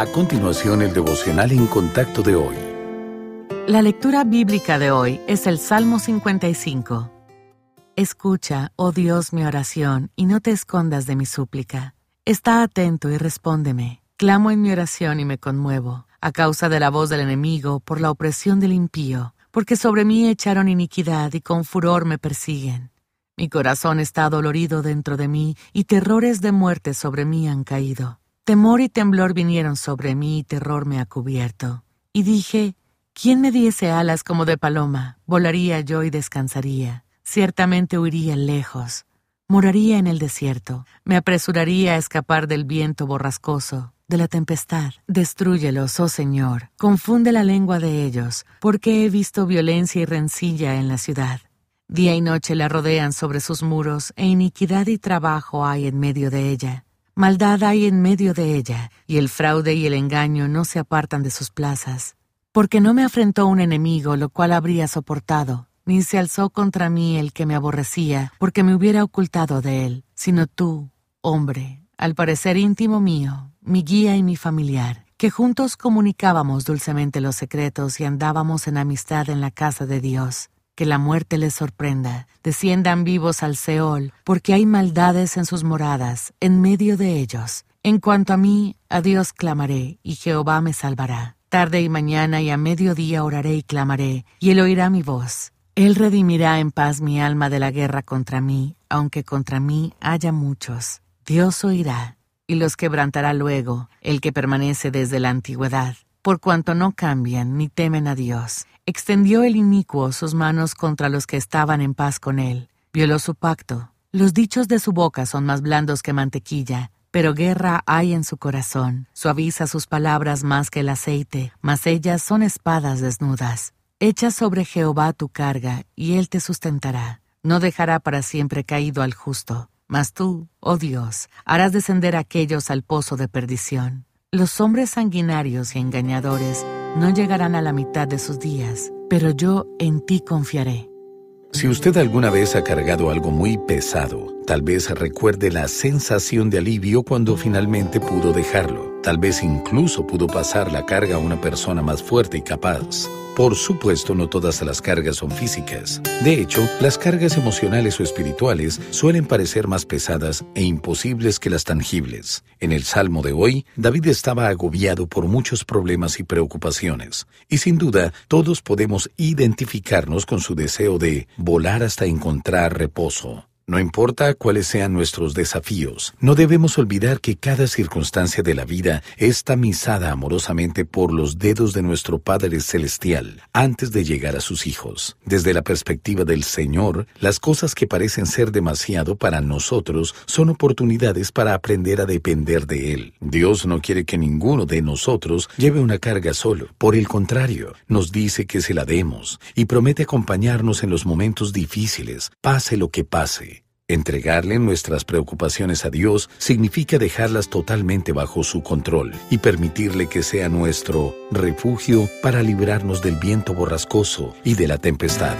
A continuación, el devocional en contacto de hoy. La lectura bíblica de hoy es el Salmo 55. Escucha, oh Dios, mi oración, y no te escondas de mi súplica. Está atento y respóndeme. Clamo en mi oración y me conmuevo, a causa de la voz del enemigo, por la opresión del impío, porque sobre mí echaron iniquidad y con furor me persiguen. Mi corazón está dolorido dentro de mí, y terrores de muerte sobre mí han caído. Temor y temblor vinieron sobre mí y terror me ha cubierto. Y dije, ¿quién me diese alas como de paloma? Volaría yo y descansaría. Ciertamente huiría lejos. Moraría en el desierto. Me apresuraría a escapar del viento borrascoso, de la tempestad. Destrúyelos, oh Señor. Confunde la lengua de ellos, porque he visto violencia y rencilla en la ciudad. Día y noche la rodean sobre sus muros, e iniquidad y trabajo hay en medio de ella. Maldad hay en medio de ella, y el fraude y el engaño no se apartan de sus plazas. Porque no me afrentó un enemigo, lo cual habría soportado, ni se alzó contra mí el que me aborrecía, porque me hubiera ocultado de él, sino tú, hombre, al parecer íntimo mío, mi guía y mi familiar, que juntos comunicábamos dulcemente los secretos y andábamos en amistad en la casa de Dios que la muerte les sorprenda, desciendan vivos al Seol, porque hay maldades en sus moradas, en medio de ellos. En cuanto a mí, a Dios clamaré, y Jehová me salvará. Tarde y mañana y a mediodía oraré y clamaré, y él oirá mi voz. Él redimirá en paz mi alma de la guerra contra mí, aunque contra mí haya muchos. Dios oirá, y los quebrantará luego, el que permanece desde la antigüedad, por cuanto no cambian ni temen a Dios extendió el inicuo sus manos contra los que estaban en paz con él, violó su pacto. Los dichos de su boca son más blandos que mantequilla, pero guerra hay en su corazón. Suaviza sus palabras más que el aceite, mas ellas son espadas desnudas. Echa sobre Jehová tu carga, y él te sustentará. No dejará para siempre caído al justo. Mas tú, oh Dios, harás descender a aquellos al pozo de perdición. Los hombres sanguinarios y engañadores no llegarán a la mitad de sus días, pero yo en ti confiaré. Si usted alguna vez ha cargado algo muy pesado, tal vez recuerde la sensación de alivio cuando finalmente pudo dejarlo. Tal vez incluso pudo pasar la carga a una persona más fuerte y capaz. Por supuesto, no todas las cargas son físicas. De hecho, las cargas emocionales o espirituales suelen parecer más pesadas e imposibles que las tangibles. En el Salmo de hoy, David estaba agobiado por muchos problemas y preocupaciones, y sin duda todos podemos identificarnos con su deseo de volar hasta encontrar reposo. No importa cuáles sean nuestros desafíos, no debemos olvidar que cada circunstancia de la vida es tamizada amorosamente por los dedos de nuestro Padre Celestial antes de llegar a sus hijos. Desde la perspectiva del Señor, las cosas que parecen ser demasiado para nosotros son oportunidades para aprender a depender de Él. Dios no quiere que ninguno de nosotros lleve una carga solo. Por el contrario, nos dice que se la demos y promete acompañarnos en los momentos difíciles, pase lo que pase. Entregarle nuestras preocupaciones a Dios significa dejarlas totalmente bajo su control y permitirle que sea nuestro refugio para librarnos del viento borrascoso y de la tempestad.